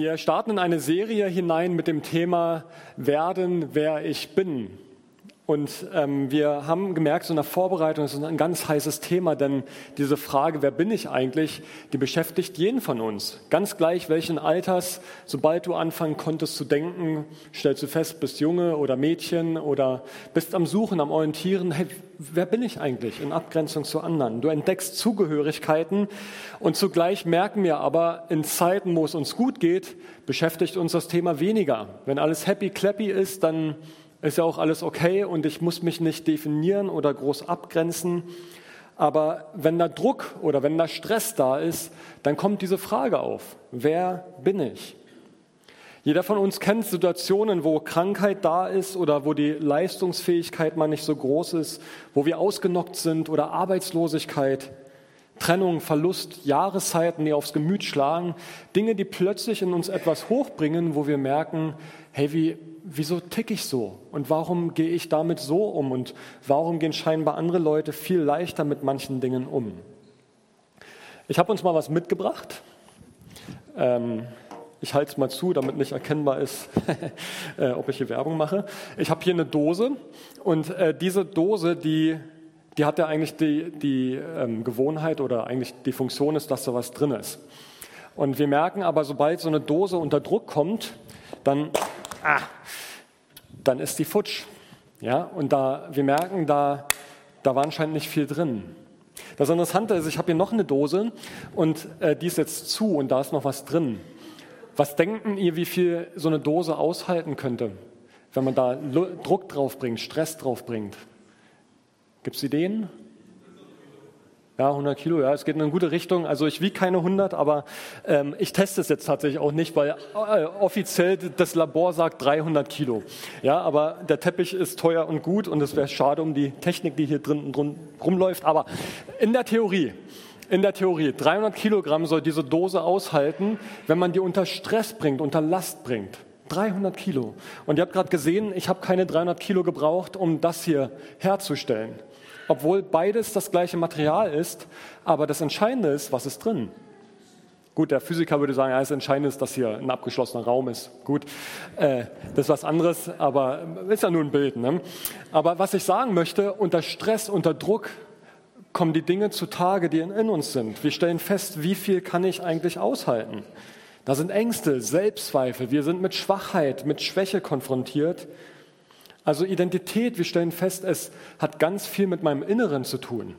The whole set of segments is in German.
Wir starten in eine Serie hinein mit dem Thema Werden, wer ich bin. Und ähm, wir haben gemerkt, so in der Vorbereitung ist ein ganz heißes Thema, denn diese Frage, wer bin ich eigentlich, die beschäftigt jeden von uns. Ganz gleich welchen Alters, sobald du anfangen konntest zu denken, stellst du fest, bist Junge oder Mädchen oder bist am Suchen, am Orientieren, hey, wer bin ich eigentlich in Abgrenzung zu anderen? Du entdeckst Zugehörigkeiten und zugleich merken wir aber, in Zeiten, wo es uns gut geht, beschäftigt uns das Thema weniger. Wenn alles happy clappy ist, dann ist ja auch alles okay und ich muss mich nicht definieren oder groß abgrenzen. Aber wenn da Druck oder wenn da Stress da ist, dann kommt diese Frage auf, wer bin ich? Jeder von uns kennt Situationen, wo Krankheit da ist oder wo die Leistungsfähigkeit mal nicht so groß ist, wo wir ausgenockt sind oder Arbeitslosigkeit, Trennung, Verlust, Jahreszeiten, die aufs Gemüt schlagen, Dinge, die plötzlich in uns etwas hochbringen, wo wir merken, hey, wie, wieso tick ich so? Und warum gehe ich damit so um? Und warum gehen scheinbar andere Leute viel leichter mit manchen Dingen um? Ich habe uns mal was mitgebracht. Ähm, ich halte es mal zu, damit nicht erkennbar ist, äh, ob ich hier Werbung mache. Ich habe hier eine Dose und äh, diese Dose, die, die hat ja eigentlich die, die ähm, Gewohnheit oder eigentlich die Funktion ist, dass da was drin ist. Und wir merken aber, sobald so eine Dose unter Druck kommt, dann ah, dann ist die futsch. Ja, und da, wir merken, da, da war anscheinend nicht viel drin. Das Interessante ist, ich habe hier noch eine Dose und äh, die ist jetzt zu und da ist noch was drin. Was denken ihr, wie viel so eine Dose aushalten könnte, wenn man da Druck drauf bringt, Stress drauf bringt? Gibt es Ideen? Ja, 100 Kilo, ja, es geht in eine gute Richtung. Also ich wiege keine 100, aber ähm, ich teste es jetzt tatsächlich auch nicht, weil äh, offiziell das Labor sagt 300 Kilo. Ja, aber der Teppich ist teuer und gut und es wäre schade um die Technik, die hier drin drum, rumläuft. Aber in der Theorie, in der Theorie, 300 Kilogramm soll diese Dose aushalten, wenn man die unter Stress bringt, unter Last bringt. 300 Kilo. Und ihr habt gerade gesehen, ich habe keine 300 Kilo gebraucht, um das hier herzustellen obwohl beides das gleiche Material ist, aber das Entscheidende ist, was ist drin. Gut, der Physiker würde sagen, ja, das Entscheidende ist, dass hier ein abgeschlossener Raum ist. Gut, äh, das ist was anderes, aber ist ja nur ein Bild. Ne? Aber was ich sagen möchte, unter Stress, unter Druck kommen die Dinge zutage, die in, in uns sind. Wir stellen fest, wie viel kann ich eigentlich aushalten. Da sind Ängste, Selbstzweifel, wir sind mit Schwachheit, mit Schwäche konfrontiert also Identität, wir stellen fest, es hat ganz viel mit meinem Inneren zu tun.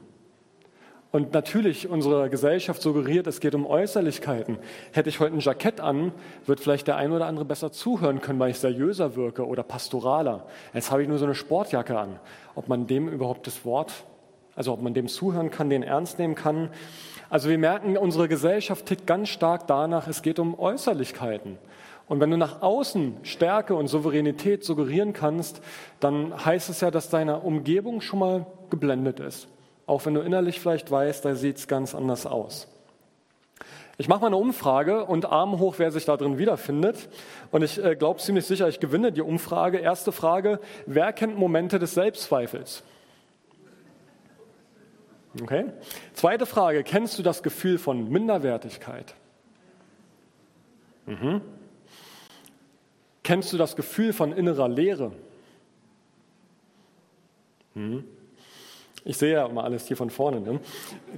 Und natürlich, unsere Gesellschaft suggeriert, es geht um Äußerlichkeiten. Hätte ich heute ein Jackett an, wird vielleicht der ein oder andere besser zuhören können, weil ich seriöser wirke oder pastoraler. Jetzt habe ich nur so eine Sportjacke an. Ob man dem überhaupt das Wort, also ob man dem zuhören kann, den ernst nehmen kann. Also wir merken, unsere Gesellschaft tickt ganz stark danach, es geht um Äußerlichkeiten. Und wenn du nach außen Stärke und Souveränität suggerieren kannst, dann heißt es ja, dass deine Umgebung schon mal geblendet ist. Auch wenn du innerlich vielleicht weißt, da sieht es ganz anders aus. Ich mache mal eine Umfrage und Arm hoch, wer sich da drin wiederfindet. Und ich äh, glaube ziemlich sicher, ich gewinne die Umfrage. Erste Frage, wer kennt Momente des Selbstzweifels? Okay. Zweite Frage, kennst du das Gefühl von Minderwertigkeit? Mhm. Kennst du das Gefühl von innerer Leere? Hm. Ich sehe ja immer alles hier von vorne. Ne?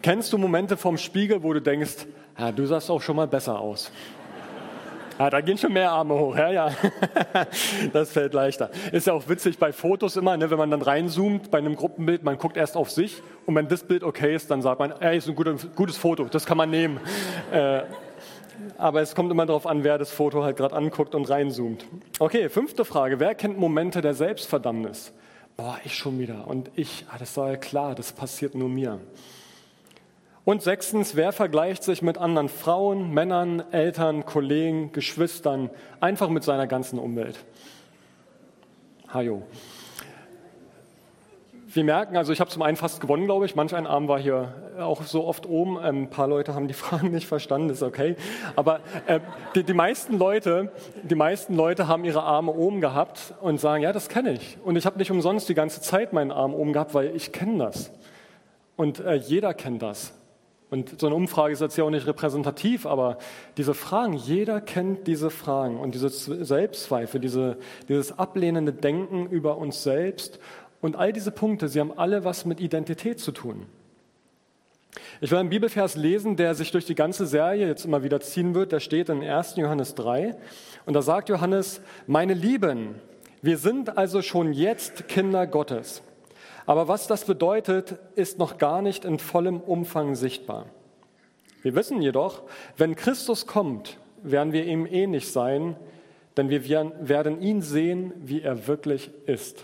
Kennst du Momente vom Spiegel, wo du denkst, ja, du sahst auch schon mal besser aus? Ja, da gehen schon mehr Arme hoch, ja, ja. Das fällt leichter. Ist ja auch witzig bei Fotos immer, ne, wenn man dann reinzoomt bei einem Gruppenbild, man guckt erst auf sich und wenn das Bild okay ist, dann sagt man, ey, ist ein gutes, gutes Foto, das kann man nehmen. Äh, aber es kommt immer darauf an, wer das Foto halt gerade anguckt und reinzoomt. Okay, fünfte Frage. Wer kennt Momente der Selbstverdammnis? Boah, ich schon wieder. Und ich, ah, das war ja klar, das passiert nur mir. Und sechstens, wer vergleicht sich mit anderen Frauen, Männern, Eltern, Kollegen, Geschwistern, einfach mit seiner ganzen Umwelt? Hajo wir merken, also ich habe zum einen fast gewonnen, glaube ich. Manch ein Arm war hier auch so oft oben. Ähm, ein paar Leute haben die Fragen nicht verstanden, ist okay. Aber äh, die, die, meisten Leute, die meisten Leute haben ihre Arme oben gehabt und sagen, ja, das kenne ich. Und ich habe nicht umsonst die ganze Zeit meinen Arm oben gehabt, weil ich kenne das. Und äh, jeder kennt das. Und so eine Umfrage ist jetzt ja auch nicht repräsentativ, aber diese Fragen, jeder kennt diese Fragen und diese Selbstzweifel, diese, dieses ablehnende Denken über uns selbst und all diese Punkte, sie haben alle was mit Identität zu tun. Ich will einen Bibelvers lesen, der sich durch die ganze Serie jetzt immer wieder ziehen wird. Der steht in 1. Johannes 3. Und da sagt Johannes, meine Lieben, wir sind also schon jetzt Kinder Gottes. Aber was das bedeutet, ist noch gar nicht in vollem Umfang sichtbar. Wir wissen jedoch, wenn Christus kommt, werden wir ihm ähnlich sein, denn wir werden ihn sehen, wie er wirklich ist.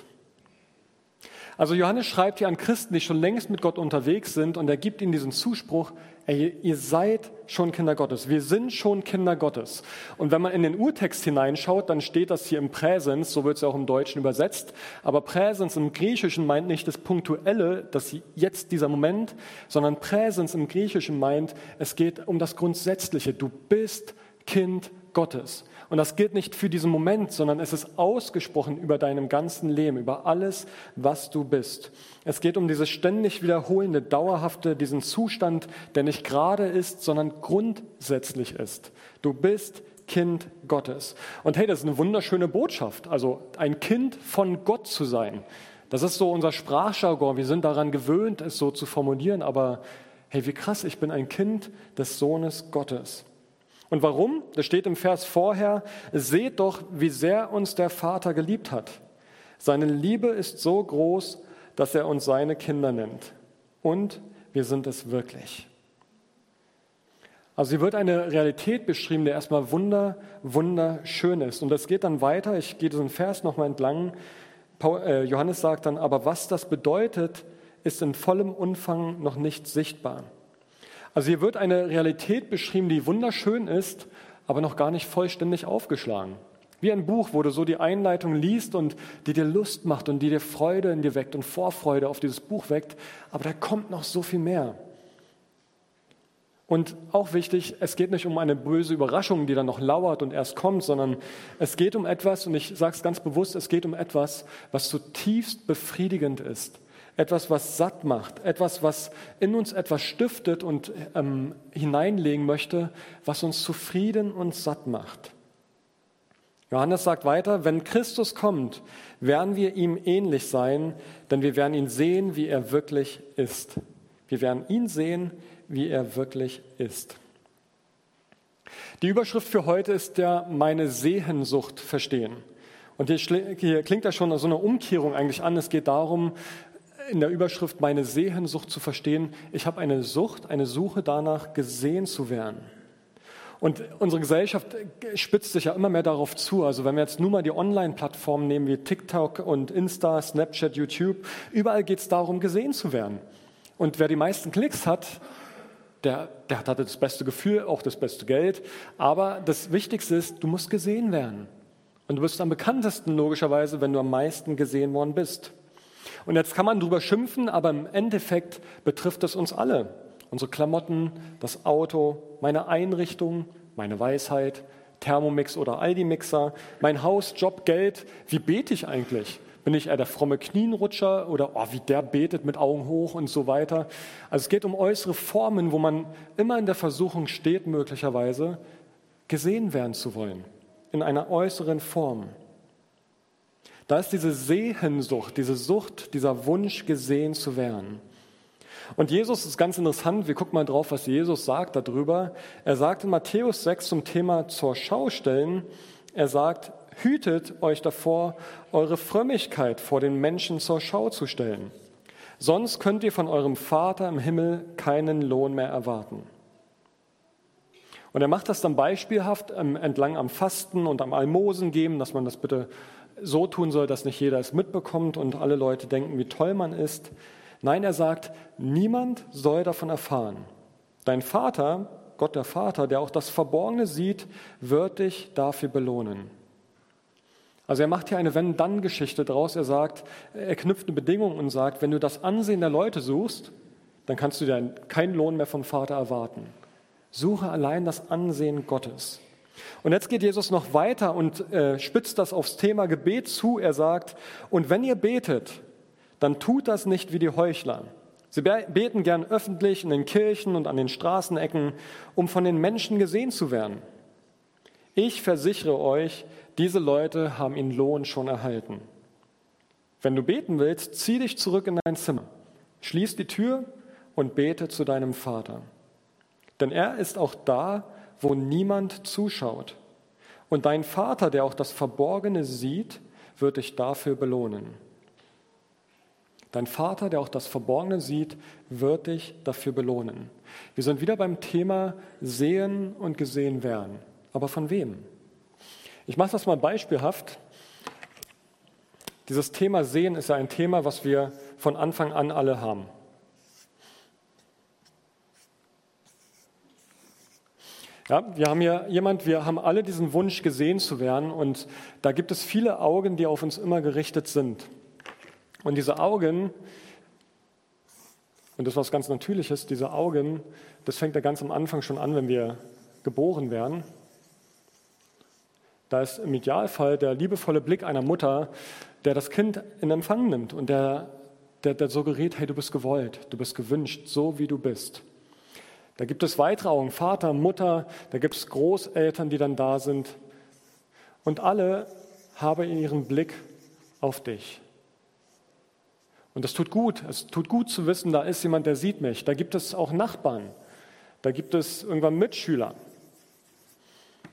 Also Johannes schreibt hier an Christen, die schon längst mit Gott unterwegs sind und er gibt ihnen diesen Zuspruch, ey, ihr seid schon Kinder Gottes, wir sind schon Kinder Gottes. Und wenn man in den Urtext hineinschaut, dann steht das hier im Präsens, so wird es ja auch im Deutschen übersetzt, aber Präsens im Griechischen meint nicht das Punktuelle, das jetzt dieser Moment, sondern Präsens im Griechischen meint, es geht um das Grundsätzliche, du bist Kind Gottes. Und das gilt nicht für diesen Moment, sondern es ist ausgesprochen über deinem ganzen Leben, über alles, was du bist. Es geht um dieses ständig wiederholende, dauerhafte, diesen Zustand, der nicht gerade ist, sondern grundsätzlich ist. Du bist Kind Gottes. Und hey, das ist eine wunderschöne Botschaft, also ein Kind von Gott zu sein. Das ist so unser Sprachjargon. Wir sind daran gewöhnt, es so zu formulieren, aber hey, wie krass, ich bin ein Kind des Sohnes Gottes. Und warum? Das steht im Vers vorher, seht doch, wie sehr uns der Vater geliebt hat. Seine Liebe ist so groß, dass er uns seine Kinder nennt. Und wir sind es wirklich. Also hier wird eine Realität beschrieben, die erstmal wunder, wunderschön ist. Und das geht dann weiter. Ich gehe diesen Vers nochmal entlang. Äh, Johannes sagt dann, aber was das bedeutet, ist in vollem Umfang noch nicht sichtbar. Also hier wird eine Realität beschrieben, die wunderschön ist, aber noch gar nicht vollständig aufgeschlagen. Wie ein Buch, wo du so die Einleitung liest und die dir Lust macht und die dir Freude in dir weckt und Vorfreude auf dieses Buch weckt, aber da kommt noch so viel mehr. Und auch wichtig, es geht nicht um eine böse Überraschung, die dann noch lauert und erst kommt, sondern es geht um etwas, und ich sage es ganz bewusst, es geht um etwas, was zutiefst befriedigend ist etwas, was satt macht, etwas, was in uns etwas stiftet und ähm, hineinlegen möchte, was uns zufrieden und satt macht. Johannes sagt weiter, wenn Christus kommt, werden wir ihm ähnlich sein, denn wir werden ihn sehen, wie er wirklich ist. Wir werden ihn sehen, wie er wirklich ist. Die Überschrift für heute ist der Meine Sehensucht verstehen. Und hier, klingt da schon so eine Umkehrung eigentlich an. Es geht darum, in der Überschrift meine Sehensucht zu verstehen, ich habe eine Sucht, eine Suche danach, gesehen zu werden. Und unsere Gesellschaft spitzt sich ja immer mehr darauf zu. Also wenn wir jetzt nur mal die Online-Plattformen nehmen wie TikTok und Insta, Snapchat, YouTube, überall geht es darum, gesehen zu werden. Und wer die meisten Klicks hat, der, der hat das beste Gefühl, auch das beste Geld. Aber das Wichtigste ist, du musst gesehen werden. Und du bist am bekanntesten logischerweise, wenn du am meisten gesehen worden bist. Und jetzt kann man drüber schimpfen, aber im Endeffekt betrifft es uns alle. Unsere Klamotten, das Auto, meine Einrichtung, meine Weisheit, Thermomix oder Aldi-Mixer, mein Haus, Job, Geld. Wie bete ich eigentlich? Bin ich eher der fromme Knienrutscher oder oh, wie der betet mit Augen hoch und so weiter? Also es geht um äußere Formen, wo man immer in der Versuchung steht, möglicherweise gesehen werden zu wollen, in einer äußeren Form. Da ist diese Sehensucht, diese Sucht, dieser Wunsch, gesehen zu werden. Und Jesus ist ganz interessant. Wir gucken mal drauf, was Jesus sagt darüber. Er sagt in Matthäus 6 zum Thema zur Schau stellen, er sagt, hütet euch davor, eure Frömmigkeit vor den Menschen zur Schau zu stellen. Sonst könnt ihr von eurem Vater im Himmel keinen Lohn mehr erwarten. Und er macht das dann beispielhaft ähm, entlang am Fasten und am Almosen geben, dass man das bitte so tun soll, dass nicht jeder es mitbekommt und alle Leute denken, wie toll man ist. Nein, er sagt, niemand soll davon erfahren. Dein Vater, Gott der Vater, der auch das Verborgene sieht, wird dich dafür belohnen. Also er macht hier eine Wenn-Dann-Geschichte draus. Er sagt, er knüpft eine Bedingung und sagt, wenn du das Ansehen der Leute suchst, dann kannst du dir keinen Lohn mehr vom Vater erwarten. Suche allein das Ansehen Gottes. Und jetzt geht Jesus noch weiter und äh, spitzt das aufs Thema Gebet zu. Er sagt, und wenn ihr betet, dann tut das nicht wie die Heuchler. Sie beten gern öffentlich in den Kirchen und an den Straßenecken, um von den Menschen gesehen zu werden. Ich versichere euch, diese Leute haben ihren Lohn schon erhalten. Wenn du beten willst, zieh dich zurück in dein Zimmer, schließ die Tür und bete zu deinem Vater. Denn er ist auch da, wo niemand zuschaut. Und dein Vater, der auch das Verborgene sieht, wird dich dafür belohnen. Dein Vater, der auch das Verborgene sieht, wird dich dafür belohnen. Wir sind wieder beim Thema sehen und gesehen werden. Aber von wem? Ich mache das mal beispielhaft. Dieses Thema Sehen ist ja ein Thema, was wir von Anfang an alle haben. Ja, wir haben hier jemand, wir haben alle diesen Wunsch, gesehen zu werden und da gibt es viele Augen, die auf uns immer gerichtet sind. Und diese Augen, und das ist was ganz Natürliches, diese Augen, das fängt ja ganz am Anfang schon an, wenn wir geboren werden. Da ist im Idealfall der liebevolle Blick einer Mutter, der das Kind in Empfang nimmt und der, der, der suggeriert, hey, du bist gewollt, du bist gewünscht, so wie du bist. Da gibt es weitere Augen, Vater, Mutter, da gibt es Großeltern, die dann da sind. Und alle haben ihren Blick auf dich. Und das tut gut. Es tut gut zu wissen, da ist jemand, der sieht mich. Da gibt es auch Nachbarn. Da gibt es irgendwann Mitschüler.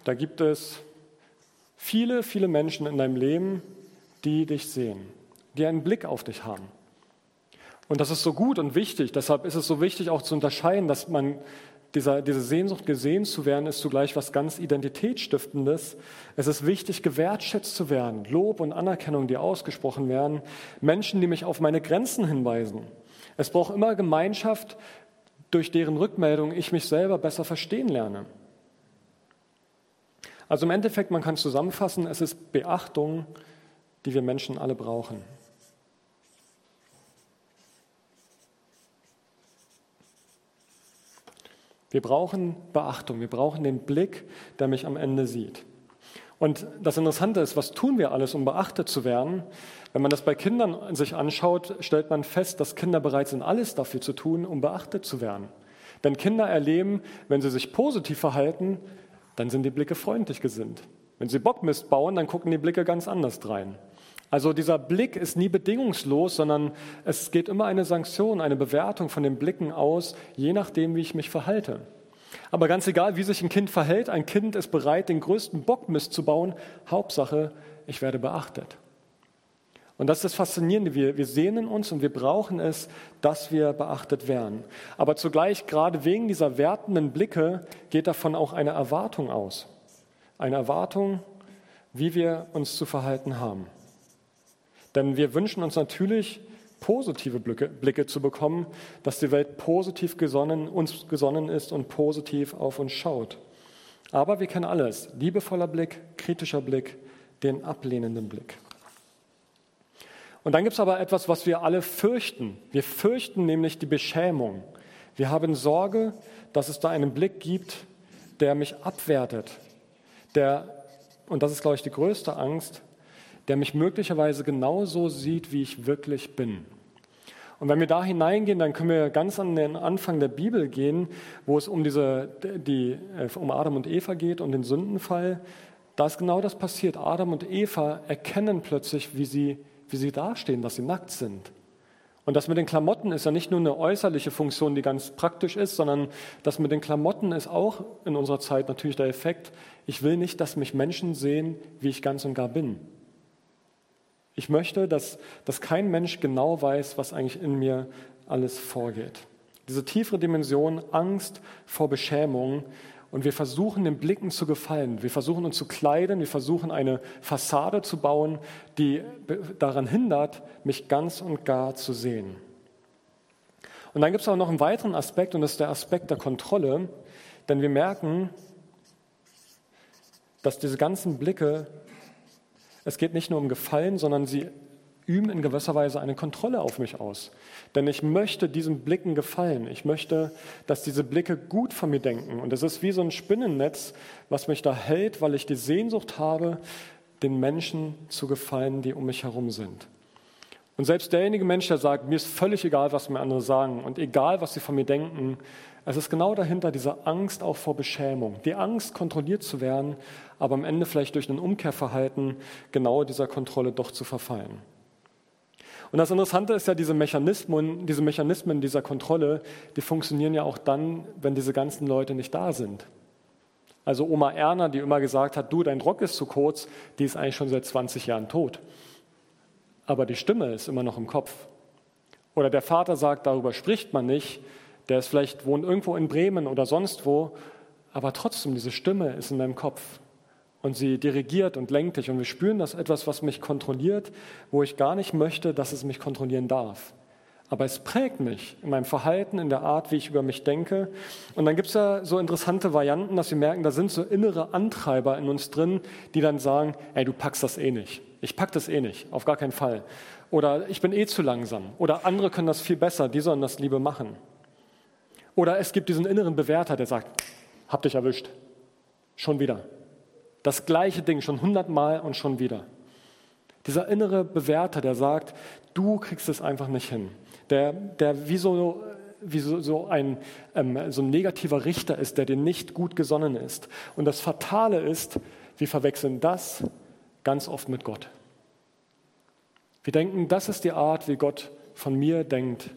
Da gibt es viele, viele Menschen in deinem Leben, die dich sehen, die einen Blick auf dich haben. Und das ist so gut und wichtig. Deshalb ist es so wichtig, auch zu unterscheiden, dass man dieser, diese Sehnsucht, gesehen zu werden, ist zugleich was ganz Identitätsstiftendes. Es ist wichtig, gewertschätzt zu werden, Lob und Anerkennung, die ausgesprochen werden, Menschen, die mich auf meine Grenzen hinweisen. Es braucht immer Gemeinschaft, durch deren Rückmeldung ich mich selber besser verstehen lerne. Also im Endeffekt, man kann zusammenfassen, es ist Beachtung, die wir Menschen alle brauchen. Wir brauchen Beachtung, wir brauchen den Blick, der mich am Ende sieht. Und das Interessante ist, was tun wir alles, um beachtet zu werden? Wenn man das bei Kindern sich anschaut, stellt man fest, dass Kinder bereit sind, alles dafür zu tun, um beachtet zu werden. Denn Kinder erleben, wenn sie sich positiv verhalten, dann sind die Blicke freundlich gesinnt. Wenn sie Bockmist bauen, dann gucken die Blicke ganz anders drein. Also dieser Blick ist nie bedingungslos, sondern es geht immer eine Sanktion, eine Bewertung von den Blicken aus, je nachdem, wie ich mich verhalte. Aber ganz egal, wie sich ein Kind verhält, ein Kind ist bereit, den größten Bockmist zu bauen. Hauptsache, ich werde beachtet. Und das ist das Faszinierende. Wir, wir sehnen uns und wir brauchen es, dass wir beachtet werden. Aber zugleich, gerade wegen dieser wertenden Blicke, geht davon auch eine Erwartung aus. Eine Erwartung, wie wir uns zu verhalten haben. Denn wir wünschen uns natürlich, positive Blicke, Blicke, zu bekommen, dass die Welt positiv gesonnen, uns gesonnen ist und positiv auf uns schaut. Aber wir kennen alles. Liebevoller Blick, kritischer Blick, den ablehnenden Blick. Und dann gibt es aber etwas, was wir alle fürchten. Wir fürchten nämlich die Beschämung. Wir haben Sorge, dass es da einen Blick gibt, der mich abwertet, der, und das ist, glaube ich, die größte Angst, der mich möglicherweise genauso sieht, wie ich wirklich bin. Und wenn wir da hineingehen, dann können wir ganz an den Anfang der Bibel gehen, wo es um, diese, die, äh, um Adam und Eva geht und den Sündenfall. Da ist genau das passiert. Adam und Eva erkennen plötzlich, wie sie, wie sie dastehen, dass sie nackt sind. Und das mit den Klamotten ist ja nicht nur eine äußerliche Funktion, die ganz praktisch ist, sondern das mit den Klamotten ist auch in unserer Zeit natürlich der Effekt, ich will nicht, dass mich Menschen sehen, wie ich ganz und gar bin. Ich möchte, dass, dass kein Mensch genau weiß, was eigentlich in mir alles vorgeht. Diese tiefere Dimension, Angst vor Beschämung. Und wir versuchen, den Blicken zu gefallen. Wir versuchen uns zu kleiden. Wir versuchen, eine Fassade zu bauen, die daran hindert, mich ganz und gar zu sehen. Und dann gibt es auch noch einen weiteren Aspekt, und das ist der Aspekt der Kontrolle. Denn wir merken, dass diese ganzen Blicke es geht nicht nur um Gefallen, sondern sie üben in gewisser Weise eine Kontrolle auf mich aus. Denn ich möchte diesen Blicken gefallen. Ich möchte, dass diese Blicke gut von mir denken. Und es ist wie so ein Spinnennetz, was mich da hält, weil ich die Sehnsucht habe, den Menschen zu gefallen, die um mich herum sind. Und selbst derjenige Mensch, der sagt, mir ist völlig egal, was mir andere sagen und egal, was sie von mir denken, es ist genau dahinter diese Angst auch vor Beschämung, die Angst, kontrolliert zu werden, aber am Ende vielleicht durch ein Umkehrverhalten genau dieser Kontrolle doch zu verfallen. Und das Interessante ist ja, diese Mechanismen, diese Mechanismen dieser Kontrolle, die funktionieren ja auch dann, wenn diese ganzen Leute nicht da sind. Also Oma Erna, die immer gesagt hat, du, dein Rock ist zu kurz, die ist eigentlich schon seit 20 Jahren tot. Aber die Stimme ist immer noch im Kopf. Oder der Vater sagt, darüber spricht man nicht, der ist vielleicht wohnt irgendwo in Bremen oder sonst wo, aber trotzdem diese Stimme ist in deinem Kopf und sie dirigiert und lenkt dich und wir spüren das etwas, was mich kontrolliert, wo ich gar nicht möchte, dass es mich kontrollieren darf. Aber es prägt mich in meinem Verhalten, in der Art, wie ich über mich denke. Und dann gibt es ja so interessante Varianten, dass wir merken, da sind so innere Antreiber in uns drin, die dann sagen, ey, du packst das eh nicht. Ich pack das eh nicht, auf gar keinen Fall. Oder ich bin eh zu langsam. Oder andere können das viel besser, die sollen das Liebe machen. Oder es gibt diesen inneren Bewerter, der sagt, hab dich erwischt. Schon wieder. Das gleiche Ding, schon hundertmal und schon wieder. Dieser innere Bewerter, der sagt, du kriegst es einfach nicht hin. Der, der wie so, wie so, so ein, ähm, so ein negativer Richter ist, der dir nicht gut gesonnen ist. Und das Fatale ist, wir verwechseln das ganz oft mit Gott. Wir denken, das ist die Art, wie Gott von mir denkt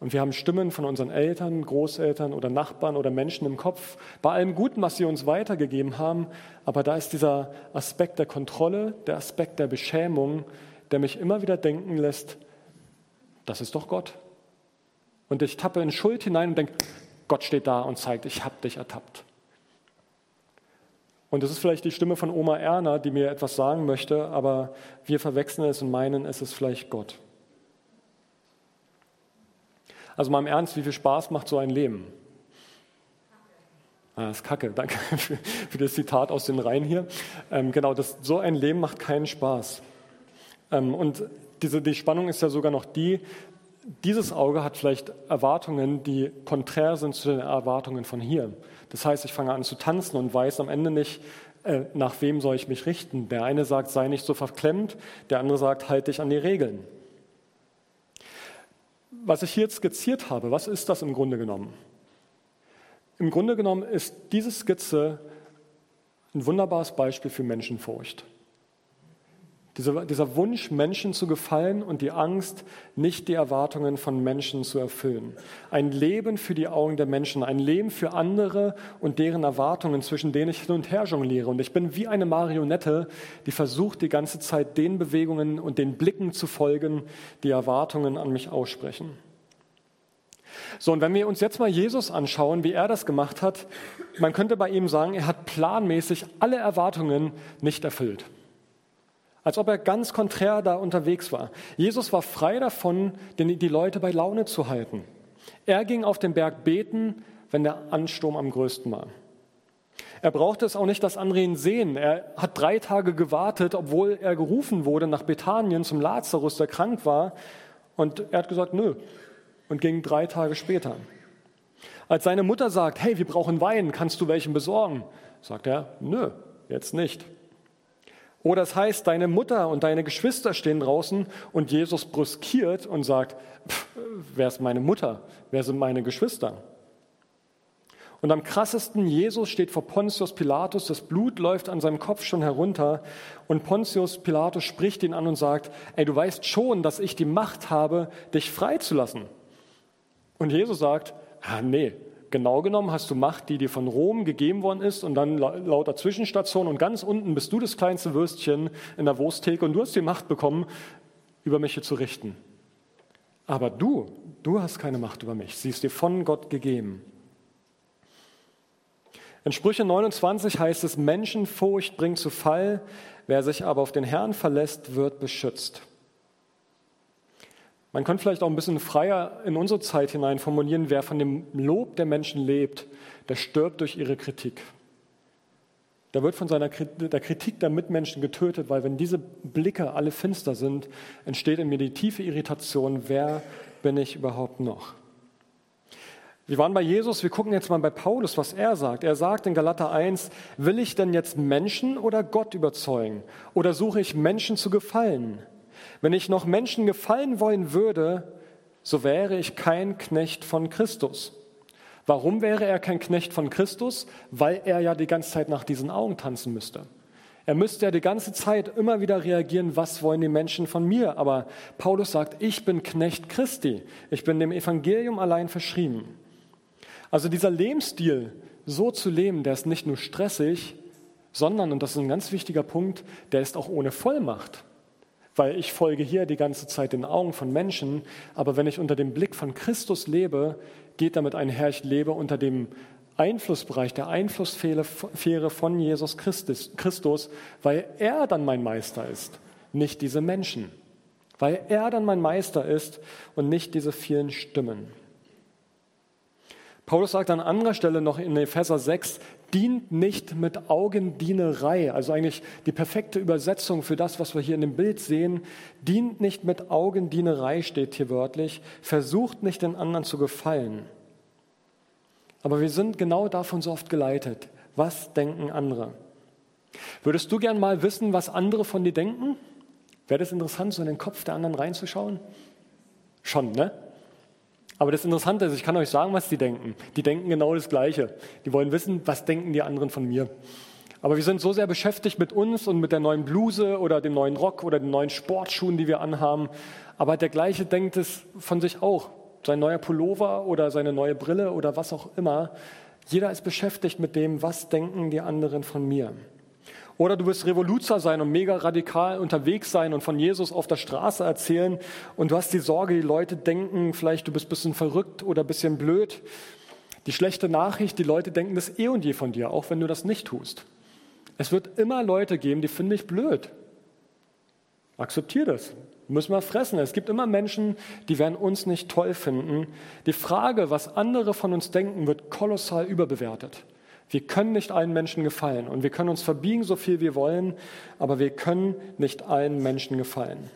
und wir haben Stimmen von unseren Eltern, Großeltern oder Nachbarn oder Menschen im Kopf, bei allem Guten, was sie uns weitergegeben haben. Aber da ist dieser Aspekt der Kontrolle, der Aspekt der Beschämung, der mich immer wieder denken lässt, das ist doch Gott. Und ich tappe in Schuld hinein und denke, Gott steht da und zeigt, ich habe dich ertappt. Und das ist vielleicht die Stimme von Oma Erna, die mir etwas sagen möchte, aber wir verwechseln es und meinen, es ist vielleicht Gott. Also mal im Ernst, wie viel Spaß macht so ein Leben? Ah, das ist kacke, danke für, für das Zitat aus den Reihen hier. Ähm, genau, das, so ein Leben macht keinen Spaß. Ähm, und diese, die Spannung ist ja sogar noch die, dieses Auge hat vielleicht Erwartungen, die konträr sind zu den Erwartungen von hier. Das heißt, ich fange an zu tanzen und weiß am Ende nicht, äh, nach wem soll ich mich richten. Der eine sagt, sei nicht so verklemmt, der andere sagt, halte dich an die Regeln was ich hier skizziert habe, was ist das im Grunde genommen? Im Grunde genommen ist diese Skizze ein wunderbares Beispiel für Menschenfurcht. Dieser, dieser, Wunsch, Menschen zu gefallen und die Angst, nicht die Erwartungen von Menschen zu erfüllen. Ein Leben für die Augen der Menschen, ein Leben für andere und deren Erwartungen, zwischen denen ich hin und her jongliere. Und ich bin wie eine Marionette, die versucht, die ganze Zeit den Bewegungen und den Blicken zu folgen, die Erwartungen an mich aussprechen. So, und wenn wir uns jetzt mal Jesus anschauen, wie er das gemacht hat, man könnte bei ihm sagen, er hat planmäßig alle Erwartungen nicht erfüllt. Als ob er ganz konträr da unterwegs war. Jesus war frei davon, die Leute bei Laune zu halten. Er ging auf den Berg beten, wenn der Ansturm am größten war. Er brauchte es auch nicht, dass andere ihn sehen. Er hat drei Tage gewartet, obwohl er gerufen wurde nach Bethanien zum Lazarus, der krank war. Und er hat gesagt, nö, und ging drei Tage später. Als seine Mutter sagt, hey, wir brauchen Wein, kannst du welchen besorgen? Sagt er, nö, jetzt nicht. Oder es heißt, deine Mutter und deine Geschwister stehen draußen und Jesus brüskiert und sagt, wer ist meine Mutter? Wer sind meine Geschwister? Und am krassesten, Jesus steht vor Pontius Pilatus, das Blut läuft an seinem Kopf schon herunter und Pontius Pilatus spricht ihn an und sagt, ey, du weißt schon, dass ich die Macht habe, dich freizulassen. Und Jesus sagt, ah, nee, genau genommen hast du Macht, die dir von Rom gegeben worden ist und dann lauter Zwischenstationen und ganz unten bist du das kleinste Würstchen in der Wursttheke und du hast die Macht bekommen, über mich hier zu richten. Aber du, du hast keine Macht über mich. Sie ist dir von Gott gegeben. In Sprüche 29 heißt es, Menschenfurcht bringt zu Fall, wer sich aber auf den Herrn verlässt, wird beschützt. Man könnte vielleicht auch ein bisschen freier in unsere Zeit hinein formulieren, wer von dem Lob der Menschen lebt, der stirbt durch ihre Kritik. Der wird von seiner, der Kritik der Mitmenschen getötet, weil wenn diese Blicke alle finster sind, entsteht in mir die tiefe Irritation, wer bin ich überhaupt noch? Wir waren bei Jesus, wir gucken jetzt mal bei Paulus, was er sagt. Er sagt in Galater 1, will ich denn jetzt Menschen oder Gott überzeugen? Oder suche ich Menschen zu gefallen? Wenn ich noch Menschen gefallen wollen würde, so wäre ich kein Knecht von Christus. Warum wäre er kein Knecht von Christus? Weil er ja die ganze Zeit nach diesen Augen tanzen müsste. Er müsste ja die ganze Zeit immer wieder reagieren, was wollen die Menschen von mir? Aber Paulus sagt, ich bin Knecht Christi. Ich bin dem Evangelium allein verschrieben. Also dieser Lebensstil, so zu leben, der ist nicht nur stressig, sondern, und das ist ein ganz wichtiger Punkt, der ist auch ohne Vollmacht. Weil ich folge hier die ganze Zeit den Augen von Menschen, aber wenn ich unter dem Blick von Christus lebe, geht damit einher, ich lebe unter dem Einflussbereich, der Einflusssphäre von Jesus Christus, Christus, weil er dann mein Meister ist, nicht diese Menschen. Weil er dann mein Meister ist und nicht diese vielen Stimmen. Paulus sagt an anderer Stelle noch in Epheser 6, dient nicht mit Augendienerei, also eigentlich die perfekte Übersetzung für das, was wir hier in dem Bild sehen, dient nicht mit Augendienerei, steht hier wörtlich, versucht nicht den anderen zu gefallen. Aber wir sind genau davon so oft geleitet. Was denken andere? Würdest du gern mal wissen, was andere von dir denken? Wäre das interessant, so in den Kopf der anderen reinzuschauen? Schon, ne? Aber das Interessante ist, ich kann euch sagen, was die denken. Die denken genau das Gleiche. Die wollen wissen, was denken die anderen von mir. Aber wir sind so sehr beschäftigt mit uns und mit der neuen Bluse oder dem neuen Rock oder den neuen Sportschuhen, die wir anhaben. Aber der gleiche denkt es von sich auch sein neuer Pullover oder seine neue Brille oder was auch immer. Jeder ist beschäftigt mit dem, was denken die anderen von mir. Oder du wirst Revoluzer sein und mega radikal unterwegs sein und von Jesus auf der Straße erzählen und du hast die Sorge, die Leute denken, vielleicht du bist ein bisschen verrückt oder ein bisschen blöd. Die schlechte Nachricht, die Leute denken das eh und je von dir, auch wenn du das nicht tust. Es wird immer Leute geben, die finden dich blöd. Akzeptier das müssen wir fressen. Es gibt immer Menschen, die werden uns nicht toll finden. Die Frage, was andere von uns denken, wird kolossal überbewertet. Wir können nicht allen Menschen gefallen und wir können uns verbiegen, so viel wir wollen, aber wir können nicht allen Menschen gefallen.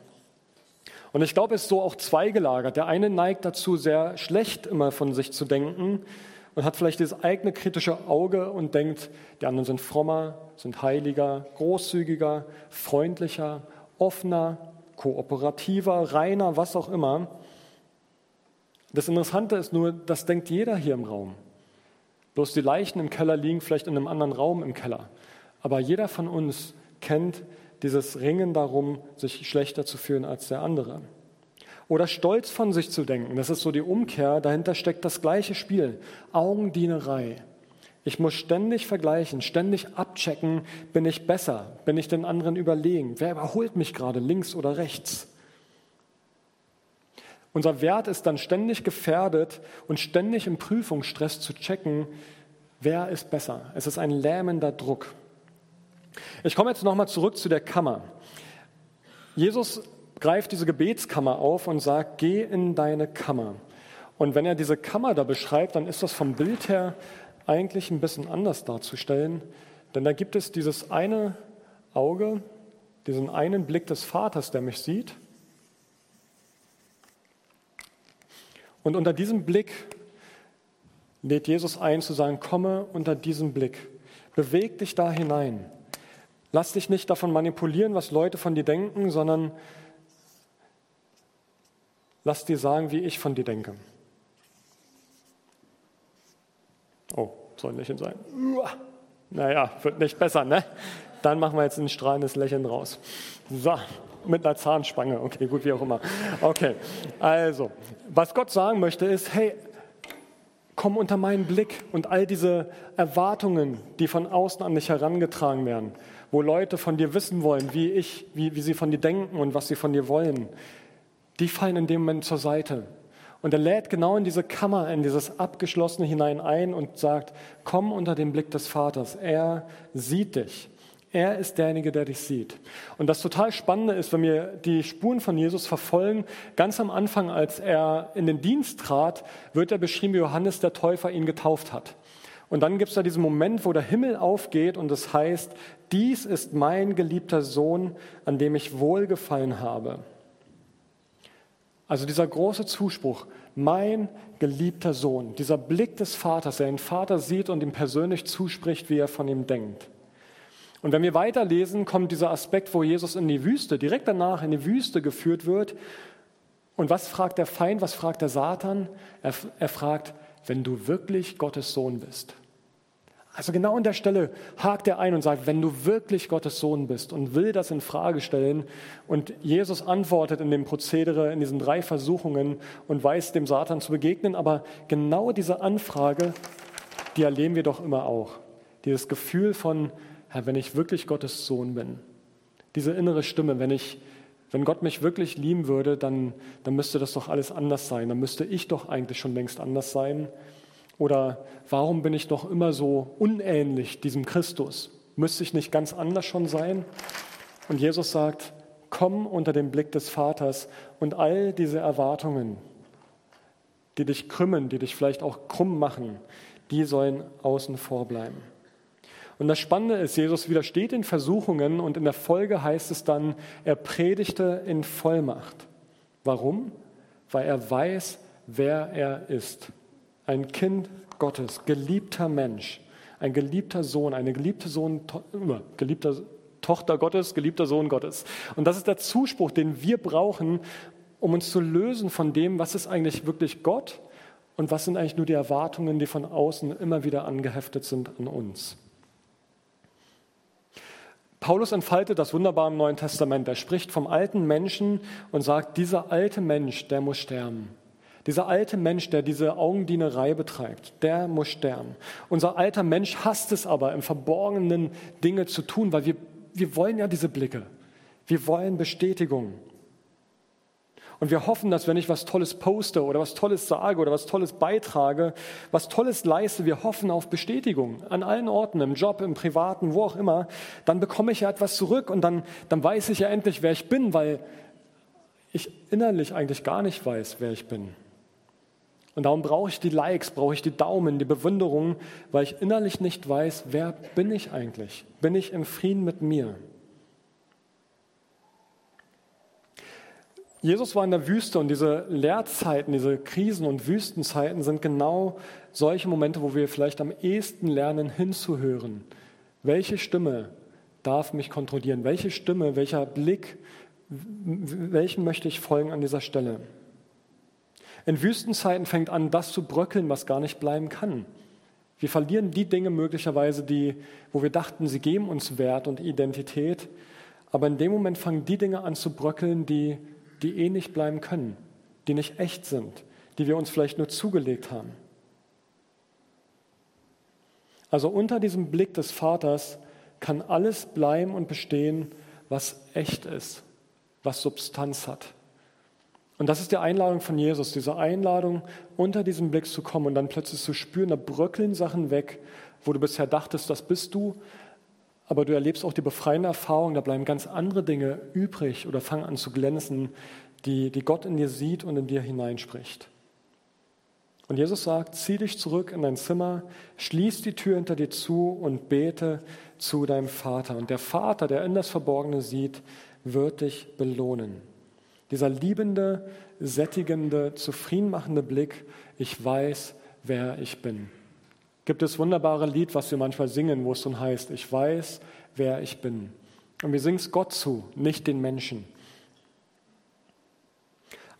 Und ich glaube, es ist so auch zweigelagert. Der eine neigt dazu, sehr schlecht immer von sich zu denken und hat vielleicht dieses eigene kritische Auge und denkt, die anderen sind frommer, sind heiliger, großzügiger, freundlicher, offener, kooperativer, reiner, was auch immer. Das Interessante ist nur, das denkt jeder hier im Raum. Bloß die Leichen im Keller liegen vielleicht in einem anderen Raum im Keller. Aber jeder von uns kennt dieses Ringen darum, sich schlechter zu fühlen als der andere. Oder stolz von sich zu denken, das ist so die Umkehr, dahinter steckt das gleiche Spiel, Augendienerei. Ich muss ständig vergleichen, ständig abchecken, bin ich besser, bin ich den anderen überlegen, wer überholt mich gerade links oder rechts. Unser Wert ist dann ständig gefährdet und ständig im Prüfungsstress zu checken, wer ist besser. Es ist ein lähmender Druck. Ich komme jetzt nochmal zurück zu der Kammer. Jesus greift diese Gebetskammer auf und sagt, geh in deine Kammer. Und wenn er diese Kammer da beschreibt, dann ist das vom Bild her eigentlich ein bisschen anders darzustellen, denn da gibt es dieses eine Auge, diesen einen Blick des Vaters, der mich sieht. Und unter diesem Blick lädt Jesus ein zu sagen, komme unter diesem Blick, beweg dich da hinein. Lass dich nicht davon manipulieren, was Leute von dir denken, sondern lass dir sagen, wie ich von dir denke. Oh, soll ein Lächeln sein. Naja, wird nicht besser, ne? Dann machen wir jetzt ein strahlendes Lächeln raus. So, mit einer Zahnspange. Okay, gut, wie auch immer. Okay, also, was Gott sagen möchte ist, hey, komm unter meinen Blick und all diese Erwartungen, die von außen an dich herangetragen werden, wo Leute von dir wissen wollen, wie ich, wie, wie sie von dir denken und was sie von dir wollen, die fallen in dem Moment zur Seite. Und er lädt genau in diese Kammer, in dieses Abgeschlossene hinein ein und sagt, komm unter den Blick des Vaters. Er sieht dich. Er ist derjenige, der dich sieht. Und das total Spannende ist, wenn wir die Spuren von Jesus verfolgen, ganz am Anfang, als er in den Dienst trat, wird er beschrieben, wie Johannes der Täufer ihn getauft hat. Und dann gibt es da diesen Moment, wo der Himmel aufgeht und es heißt, dies ist mein geliebter Sohn, an dem ich wohlgefallen habe. Also dieser große Zuspruch, mein geliebter Sohn, dieser Blick des Vaters, der den Vater sieht und ihm persönlich zuspricht, wie er von ihm denkt. Und wenn wir weiterlesen, kommt dieser Aspekt, wo Jesus in die Wüste, direkt danach in die Wüste geführt wird. Und was fragt der Feind, was fragt der Satan? Er, er fragt, wenn du wirklich Gottes Sohn bist. Also genau an der Stelle hakt er ein und sagt, wenn du wirklich Gottes Sohn bist und will das in Frage stellen. Und Jesus antwortet in dem Prozedere, in diesen drei Versuchungen und weiß dem Satan zu begegnen. Aber genau diese Anfrage, die erleben wir doch immer auch. Dieses Gefühl von, Herr, wenn ich wirklich Gottes Sohn bin, diese innere Stimme, wenn ich, wenn Gott mich wirklich lieben würde, dann, dann müsste das doch alles anders sein. Dann müsste ich doch eigentlich schon längst anders sein. Oder warum bin ich doch immer so unähnlich diesem Christus? Müsste ich nicht ganz anders schon sein? Und Jesus sagt, komm unter den Blick des Vaters und all diese Erwartungen, die dich krümmen, die dich vielleicht auch krumm machen, die sollen außen vor bleiben. Und das Spannende ist, Jesus widersteht den Versuchungen und in der Folge heißt es dann, er predigte in Vollmacht. Warum? Weil er weiß, wer er ist. Ein Kind Gottes, geliebter Mensch, ein geliebter Sohn, eine geliebte Sohn, geliebter Tochter Gottes, geliebter Sohn Gottes. Und das ist der Zuspruch, den wir brauchen, um uns zu lösen von dem, was ist eigentlich wirklich Gott und was sind eigentlich nur die Erwartungen, die von außen immer wieder angeheftet sind an uns. Paulus entfaltet das wunderbar im Neuen Testament. Er spricht vom alten Menschen und sagt, dieser alte Mensch, der muss sterben. Dieser alte Mensch, der diese Augendienerei betreibt, der muss sterben. Unser alter Mensch hasst es aber, im Verborgenen Dinge zu tun, weil wir, wir wollen ja diese Blicke. Wir wollen Bestätigung. Und wir hoffen, dass wenn ich was Tolles poste oder was Tolles sage oder was Tolles beitrage, was Tolles leiste, wir hoffen auf Bestätigung an allen Orten, im Job, im Privaten, wo auch immer, dann bekomme ich ja etwas zurück und dann, dann weiß ich ja endlich, wer ich bin, weil ich innerlich eigentlich gar nicht weiß, wer ich bin. Und darum brauche ich die Likes, brauche ich die Daumen, die Bewunderung, weil ich innerlich nicht weiß, wer bin ich eigentlich? Bin ich im Frieden mit mir? Jesus war in der Wüste und diese Leerzeiten, diese Krisen und Wüstenzeiten sind genau solche Momente, wo wir vielleicht am ehesten lernen hinzuhören. Welche Stimme darf mich kontrollieren? Welche Stimme, welcher Blick, welchem möchte ich folgen an dieser Stelle? In Wüstenzeiten fängt an, das zu bröckeln, was gar nicht bleiben kann. Wir verlieren die Dinge möglicherweise, die, wo wir dachten, sie geben uns Wert und Identität. Aber in dem Moment fangen die Dinge an zu bröckeln, die die eh nicht bleiben können, die nicht echt sind, die wir uns vielleicht nur zugelegt haben. Also unter diesem Blick des Vaters kann alles bleiben und bestehen, was echt ist, was Substanz hat. Und das ist die Einladung von Jesus, diese Einladung, unter diesem Blick zu kommen und dann plötzlich zu spüren, da bröckeln Sachen weg, wo du bisher dachtest, das bist du, aber du erlebst auch die befreiende Erfahrung, da bleiben ganz andere Dinge übrig oder fangen an zu glänzen, die, die Gott in dir sieht und in dir hineinspricht. Und Jesus sagt, zieh dich zurück in dein Zimmer, schließ die Tür hinter dir zu und bete zu deinem Vater. Und der Vater, der in das Verborgene sieht, wird dich belohnen. Dieser liebende, sättigende, zufriedenmachende Blick, ich weiß, wer ich bin gibt es wunderbare Lied, was wir manchmal singen, wo es dann heißt, ich weiß, wer ich bin. Und wir singen es Gott zu, nicht den Menschen.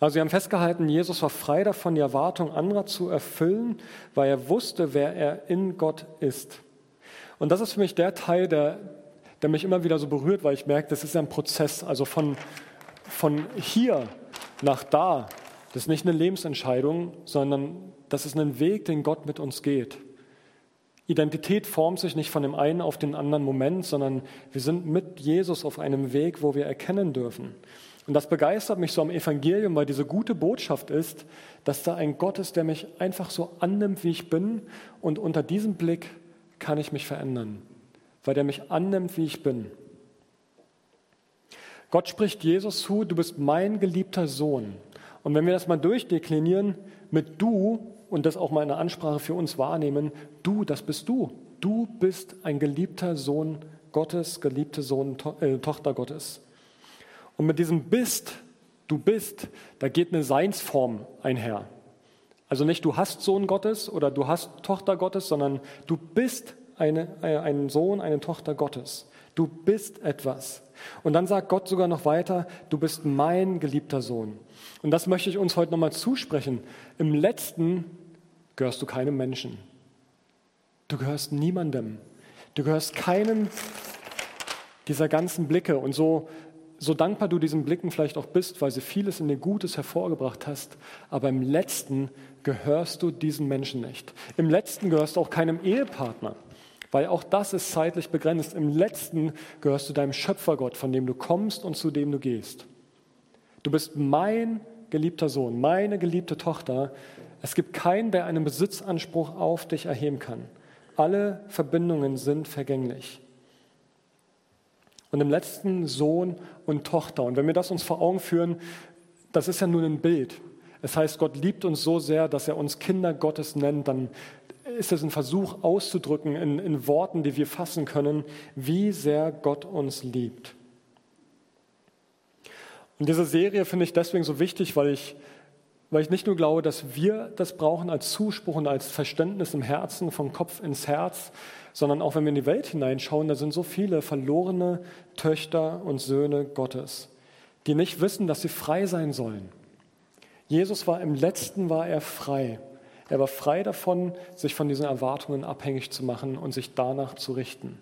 Also wir haben festgehalten, Jesus war frei davon, die Erwartung anderer zu erfüllen, weil er wusste, wer er in Gott ist. Und das ist für mich der Teil, der, der mich immer wieder so berührt, weil ich merke, das ist ein Prozess, also von, von hier nach da. Das ist nicht eine Lebensentscheidung, sondern das ist ein Weg, den Gott mit uns geht. Identität formt sich nicht von dem einen auf den anderen Moment, sondern wir sind mit Jesus auf einem Weg, wo wir erkennen dürfen. Und das begeistert mich so am Evangelium, weil diese gute Botschaft ist, dass da ein Gott ist, der mich einfach so annimmt, wie ich bin. Und unter diesem Blick kann ich mich verändern, weil der mich annimmt, wie ich bin. Gott spricht Jesus zu, du bist mein geliebter Sohn. Und wenn wir das mal durchdeklinieren, mit du und das auch mal in der Ansprache für uns wahrnehmen, du, das bist du. Du bist ein geliebter Sohn Gottes, geliebte Sohn, to äh, Tochter Gottes. Und mit diesem bist, du bist, da geht eine Seinsform einher. Also nicht du hast Sohn Gottes oder du hast Tochter Gottes, sondern du bist eine, äh, ein Sohn, eine Tochter Gottes. Du bist etwas. Und dann sagt Gott sogar noch weiter, du bist mein geliebter Sohn. Und das möchte ich uns heute nochmal zusprechen. Im letzten gehörst du keinem Menschen. Du gehörst niemandem. Du gehörst keinem dieser ganzen Blicke. Und so, so dankbar du diesen Blicken vielleicht auch bist, weil sie vieles in dir Gutes hervorgebracht hast, aber im letzten gehörst du diesen Menschen nicht. Im letzten gehörst du auch keinem Ehepartner, weil auch das ist zeitlich begrenzt. Im letzten gehörst du deinem Schöpfergott, von dem du kommst und zu dem du gehst. Du bist mein geliebter Sohn, meine geliebte Tochter. Es gibt keinen, der einen Besitzanspruch auf dich erheben kann. Alle Verbindungen sind vergänglich. Und im letzten Sohn und Tochter. Und wenn wir das uns vor Augen führen, das ist ja nur ein Bild. Es heißt, Gott liebt uns so sehr, dass er uns Kinder Gottes nennt, dann ist es ein Versuch auszudrücken in, in Worten, die wir fassen können, wie sehr Gott uns liebt. Und diese Serie finde ich deswegen so wichtig, weil ich weil ich nicht nur glaube, dass wir das brauchen als Zuspruch und als Verständnis im Herzen, vom Kopf ins Herz, sondern auch wenn wir in die Welt hineinschauen, da sind so viele verlorene Töchter und Söhne Gottes, die nicht wissen, dass sie frei sein sollen. Jesus war im letzten war er frei. Er war frei davon, sich von diesen Erwartungen abhängig zu machen und sich danach zu richten.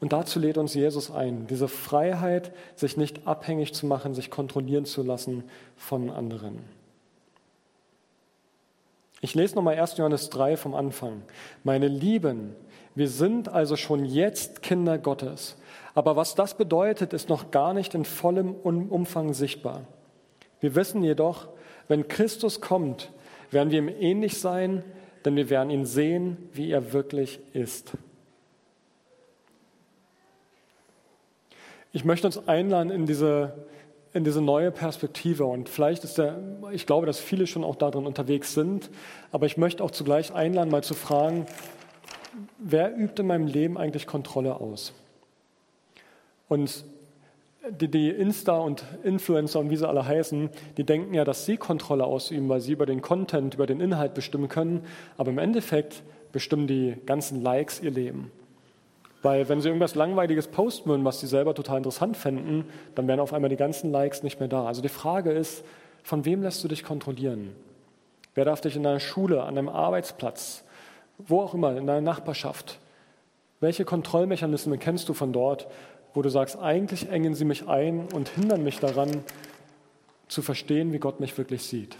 Und dazu lädt uns Jesus ein, diese Freiheit, sich nicht abhängig zu machen, sich kontrollieren zu lassen von anderen. Ich lese nochmal 1. Johannes 3 vom Anfang. Meine Lieben, wir sind also schon jetzt Kinder Gottes. Aber was das bedeutet, ist noch gar nicht in vollem Umfang sichtbar. Wir wissen jedoch, wenn Christus kommt, werden wir ihm ähnlich sein, denn wir werden ihn sehen, wie er wirklich ist. Ich möchte uns einladen in diese in diese neue Perspektive. Und vielleicht ist der, ich glaube, dass viele schon auch darin unterwegs sind, aber ich möchte auch zugleich einladen, mal zu fragen, wer übt in meinem Leben eigentlich Kontrolle aus? Und die, die Insta und Influencer und wie sie alle heißen, die denken ja, dass sie Kontrolle ausüben, weil sie über den Content, über den Inhalt bestimmen können, aber im Endeffekt bestimmen die ganzen Likes ihr Leben. Weil wenn sie irgendwas Langweiliges posten würden, was sie selber total interessant fänden, dann wären auf einmal die ganzen Likes nicht mehr da. Also die Frage ist, von wem lässt du dich kontrollieren? Wer darf dich in deiner Schule, an deinem Arbeitsplatz, wo auch immer, in deiner Nachbarschaft, welche Kontrollmechanismen kennst du von dort, wo du sagst, eigentlich engen sie mich ein und hindern mich daran, zu verstehen, wie Gott mich wirklich sieht?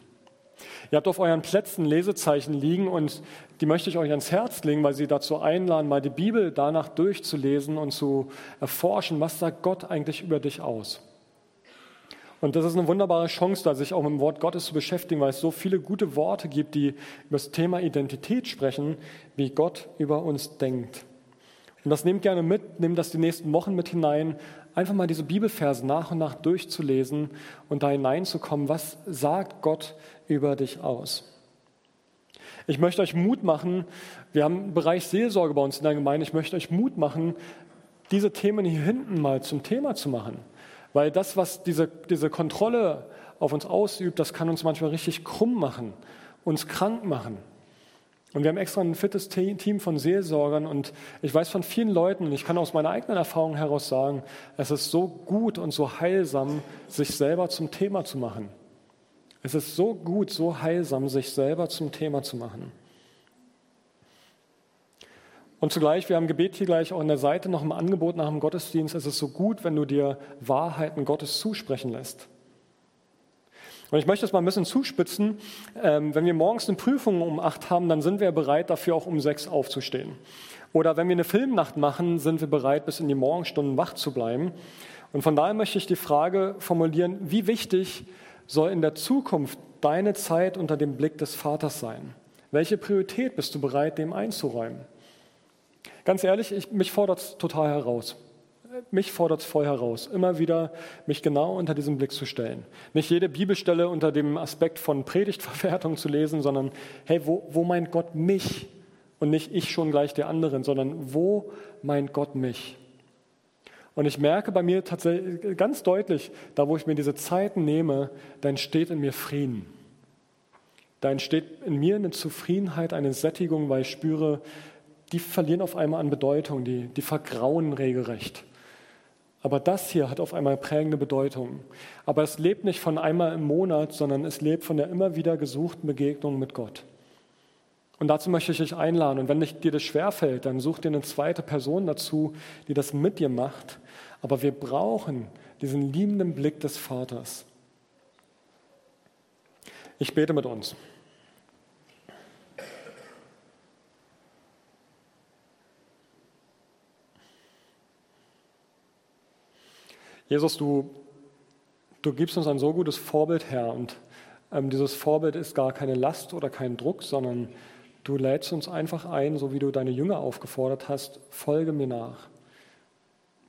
Ihr habt auf euren Plätzen Lesezeichen liegen und die möchte ich euch ans Herz legen, weil sie dazu einladen, mal die Bibel danach durchzulesen und zu erforschen, was sagt Gott eigentlich über dich aus. Und das ist eine wunderbare Chance, da sich auch mit dem Wort Gottes zu beschäftigen, weil es so viele gute Worte gibt, die über das Thema Identität sprechen, wie Gott über uns denkt. Und das nehmt gerne mit, nehmt das die nächsten Wochen mit hinein, einfach mal diese Bibelverse nach und nach durchzulesen und da hineinzukommen, was sagt Gott über dich aus. Ich möchte euch Mut machen, wir haben einen Bereich Seelsorge bei uns in der Gemeinde, ich möchte euch Mut machen, diese Themen hier hinten mal zum Thema zu machen. Weil das, was diese, diese Kontrolle auf uns ausübt, das kann uns manchmal richtig krumm machen, uns krank machen. Und wir haben extra ein fittes Team von Seelsorgern und ich weiß von vielen Leuten, und ich kann aus meiner eigenen Erfahrung heraus sagen, es ist so gut und so heilsam, sich selber zum Thema zu machen. Es ist so gut, so heilsam, sich selber zum Thema zu machen. Und zugleich, wir haben Gebet hier gleich auch an der Seite noch im Angebot nach dem Gottesdienst. Es ist so gut, wenn du dir Wahrheiten Gottes zusprechen lässt. Und ich möchte es mal ein bisschen zuspitzen. Ähm, wenn wir morgens eine Prüfung um acht haben, dann sind wir bereit, dafür auch um sechs aufzustehen. Oder wenn wir eine Filmnacht machen, sind wir bereit, bis in die Morgenstunden wach zu bleiben. Und von daher möchte ich die Frage formulieren, wie wichtig soll in der Zukunft deine Zeit unter dem Blick des Vaters sein? Welche Priorität bist du bereit, dem einzuräumen? Ganz ehrlich, ich, mich fordert es total heraus. Mich fordert es voll heraus, immer wieder mich genau unter diesem Blick zu stellen. Nicht jede Bibelstelle unter dem Aspekt von Predigtverwertung zu lesen, sondern hey, wo, wo meint Gott mich? Und nicht ich schon gleich der anderen, sondern wo meint Gott mich? Und ich merke bei mir tatsächlich ganz deutlich, da wo ich mir diese Zeiten nehme, da entsteht in mir Frieden. Da entsteht in mir eine Zufriedenheit, eine Sättigung, weil ich spüre, die verlieren auf einmal an Bedeutung, die, die vergrauen regelrecht. Aber das hier hat auf einmal prägende Bedeutung. Aber es lebt nicht von einmal im Monat, sondern es lebt von der immer wieder gesuchten Begegnung mit Gott. Und dazu möchte ich dich einladen. Und wenn dir das schwerfällt, dann such dir eine zweite Person dazu, die das mit dir macht. Aber wir brauchen diesen liebenden Blick des Vaters. Ich bete mit uns. Jesus, du, du gibst uns ein so gutes Vorbild her und ähm, dieses Vorbild ist gar keine Last oder kein Druck, sondern du lädst uns einfach ein, so wie du deine Jünger aufgefordert hast, folge mir nach.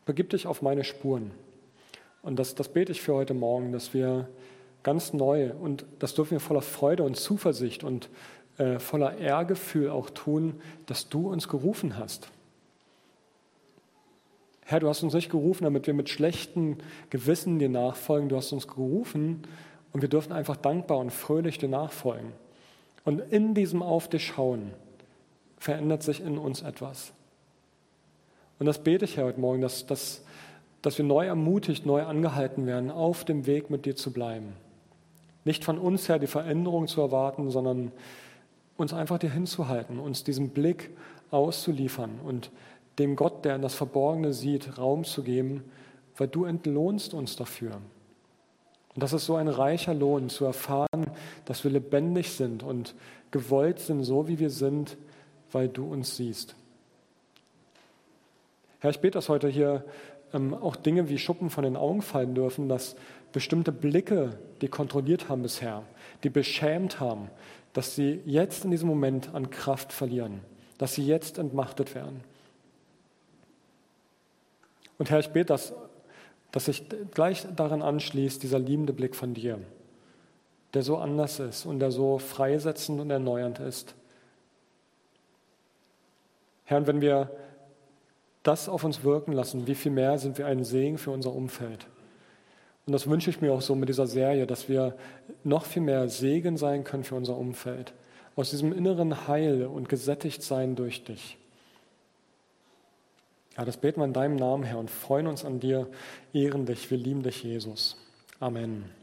Begib dich auf meine Spuren. Und das, das bete ich für heute Morgen, dass wir ganz neu und das dürfen wir voller Freude und Zuversicht und äh, voller Ehrgefühl auch tun, dass du uns gerufen hast. Herr, du hast uns nicht gerufen, damit wir mit schlechten Gewissen dir nachfolgen. Du hast uns gerufen und wir dürfen einfach dankbar und fröhlich dir nachfolgen. Und in diesem Auf dich schauen verändert sich in uns etwas. Und das bete ich, Herr, heute Morgen, dass, dass, dass wir neu ermutigt, neu angehalten werden, auf dem Weg mit dir zu bleiben. Nicht von uns her die Veränderung zu erwarten, sondern uns einfach dir hinzuhalten, uns diesen Blick auszuliefern und dem Gott, der in das Verborgene sieht, Raum zu geben, weil du entlohnst uns dafür. Und das ist so ein reicher Lohn, zu erfahren, dass wir lebendig sind und gewollt sind, so wie wir sind, weil du uns siehst. Herr, ich bete, dass heute hier ähm, auch Dinge wie Schuppen von den Augen fallen dürfen, dass bestimmte Blicke, die kontrolliert haben bisher, die beschämt haben, dass sie jetzt in diesem Moment an Kraft verlieren, dass sie jetzt entmachtet werden. Und Herr, ich bete, dass, dass sich gleich daran anschließt, dieser liebende Blick von dir, der so anders ist und der so freisetzend und erneuernd ist. Herr, und wenn wir das auf uns wirken lassen, wie viel mehr sind wir ein Segen für unser Umfeld. Und das wünsche ich mir auch so mit dieser Serie, dass wir noch viel mehr Segen sein können für unser Umfeld. Aus diesem inneren Heil und gesättigt sein durch dich. Ja, das beten wir in deinem Namen, Herr, und freuen uns an dir, ehren dich, wir lieben dich, Jesus. Amen.